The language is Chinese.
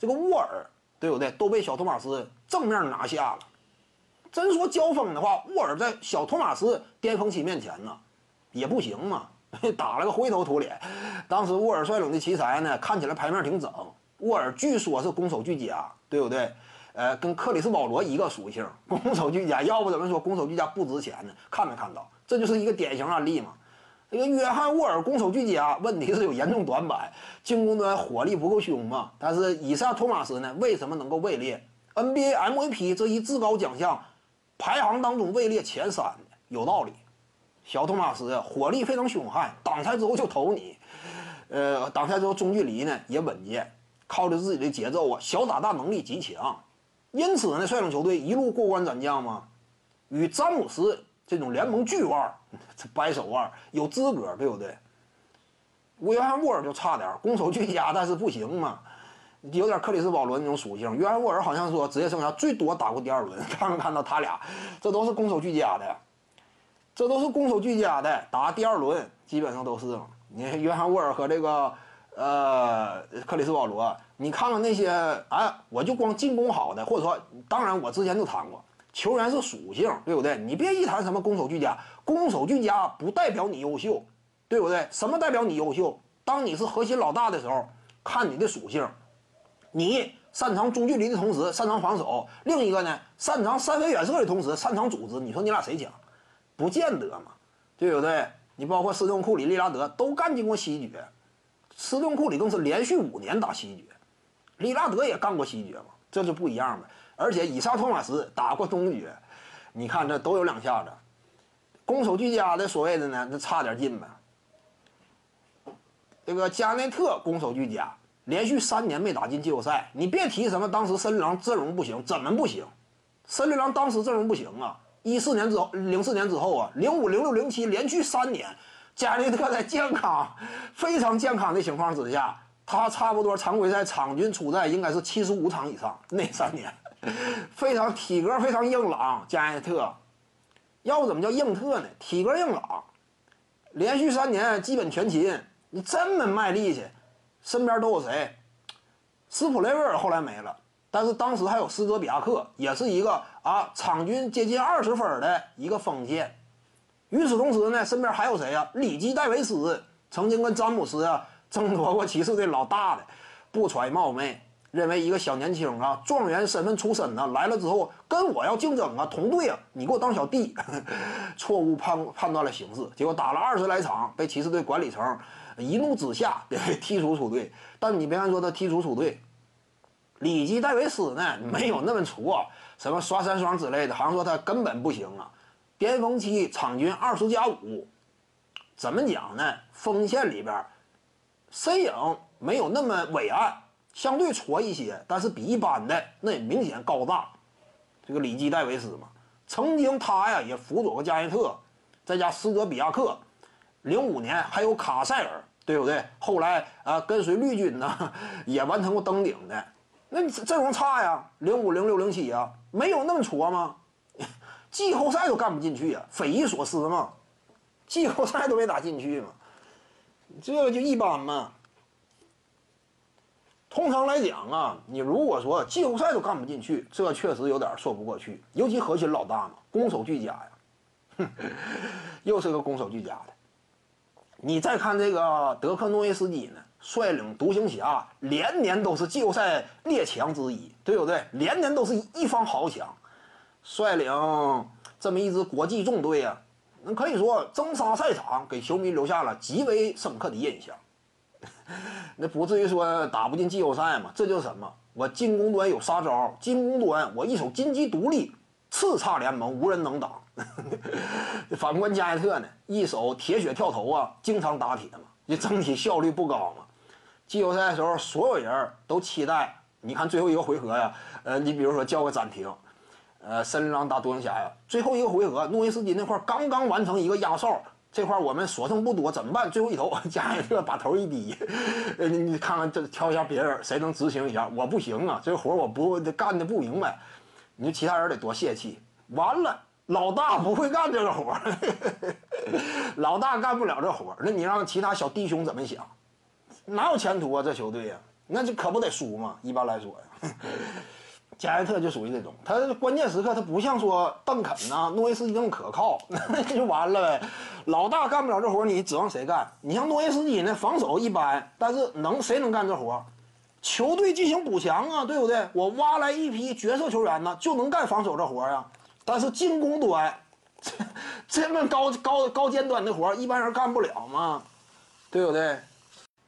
这个沃尔，对不对？都被小托马斯正面拿下了。真说交锋的话，沃尔在小托马斯巅峰期面前呢，也不行嘛，打了个灰头土脸。当时沃尔率领的奇才呢，看起来牌面挺整。沃尔据说是攻守俱佳，对不对？呃，跟克里斯保罗一个属性，攻守俱佳。要不怎么说攻守俱佳不值钱呢？看没看到？这就是一个典型案例嘛。这个约翰沃尔攻守俱佳，问题是有严重短板，进攻端火力不够凶嘛。但是以撒托马斯呢，为什么能够位列 NBA MVP 这一至高奖项排行当中位列前三？有道理。小托马斯火力非常凶悍，挡拆之后就投你，呃，挡拆之后中距离呢也稳健，靠着自己的节奏啊，小打大能力极强。因此呢，率领球队一路过关斩将嘛，与詹姆斯这种联盟巨腕，这掰手腕有资格，对不对？约翰沃尔就差点，攻守俱佳，但是不行嘛，有点克里斯保罗那种属性。约翰沃尔好像说职业生涯最多打过第二轮，看没看到他俩？这都是攻守俱佳的，这都是攻守俱佳的，打第二轮基本上都是。你看约翰沃尔和这个。呃，克里斯保罗，你看看那些，哎，我就光进攻好的，或者说，当然我之前就谈过，球员是属性，对不对？你别一谈什么攻守俱佳，攻守俱佳不代表你优秀，对不对？什么代表你优秀？当你是核心老大的时候，看你的属性，你擅长中距离的同时擅长防守，另一个呢，擅长三分远射的同时擅长组织，你说你俩谁强？不见得嘛，对不对？你包括斯通库里、利拉德都干进过西决。斯顿库里更是连续五年打西决，利拉德也干过西决嘛，这就不一样呗。而且以撒托马斯打过东决，你看这都有两下子，攻守俱佳的所谓的呢，那差点劲呗。这个加内特攻守俱佳，连续三年没打进季后赛，你别提什么当时森林狼阵容不行，怎么不行？森林狼当时阵容不行啊，一四年之后，零四年之后啊，零五、零六、零七连续三年。加内特在健康、非常健康的情况之下，他差不多常规赛场均出赛应该是七十五场以上。那三年，非常体格非常硬朗。加内特，要不怎么叫硬特呢？体格硬朗，连续三年基本全勤。你这么卖力气，身边都有谁？斯普雷维尔后来没了，但是当时还有斯科比亚克，也是一个啊，场均接近二十分的一个锋线。与此同时呢，身边还有谁呀？里基戴维斯曾经跟詹姆斯啊争夺过骑士队老大的，不揣冒昧，认为一个小年轻啊，状元身份出身呢，来了之后跟我要竞争啊，同队啊，你给我当小弟，错误判判断了形势，结果打了二十来场，被骑士队管理层一怒之下踢出出队。但你别看说他踢出出队，里基戴维斯呢没有那么挫，什么刷三双之类的，好像说他根本不行啊。巅峰期场均二十加五，怎么讲呢？锋线里边，身影没有那么伟岸，相对矬一些，但是比一般的那也明显高大。这个里基戴维斯嘛，曾经他呀也辅佐过加内特，再加斯德比亚克，零五年还有卡塞尔，对不对？后来啊跟随绿军呢也完成过登顶的，那阵容差呀，零五零六零七啊，没有那么矬吗？季后赛都干不进去啊，匪夷所思嘛！季后赛都没打进去嘛，这就一般嘛。通常来讲啊，你如果说季后赛都干不进去，这确实有点说不过去。尤其核心老大嘛，攻守俱佳呀，又是个攻守俱佳的。你再看这个德克诺维斯基呢，率领独行侠连年都是季后赛列强之一，对不对？连年都是一方豪强。率领这么一支国际重队啊，那可以说征沙赛场，给球迷留下了极为深刻的印象。那不至于说打不进季后赛嘛？这就是什么？我进攻端有杀招，进攻端我一手金鸡独立，叱咤联盟，无人能挡。反观加内特呢，一手铁血跳投啊，经常打铁嘛，这整体效率不高嘛。季后赛的时候，所有人都期待，你看最后一个回合呀，呃，你比如说叫个暂停。呃，森林狼打独行侠呀，最后一个回合，诺维斯基那块刚刚完成一个压哨，这块我们所剩不多，怎么办？最后一投，加一个把头一低，呃，你你看看这挑一下别人谁能执行一下，我不行啊，这活我不干的不明白，你说其他人得多泄气。完了，老大不会干这个活 老大干不了这活那你让其他小弟兄怎么想？哪有前途啊？这球队呀，那就可不得输嘛。一般来说呀，加内特就属于这种，他关键时刻他不像说邓肯呐、诺维斯基那么可靠，那就完了呗。老大干不了这活，你指望谁干？你像诺维斯基呢，防守一般，但是能谁能干这活？球队进行补强啊，对不对？我挖来一批角色球员呢，就能干防守这活呀。但是进攻端，这么高高高尖端的活，一般人干不了嘛，对不对？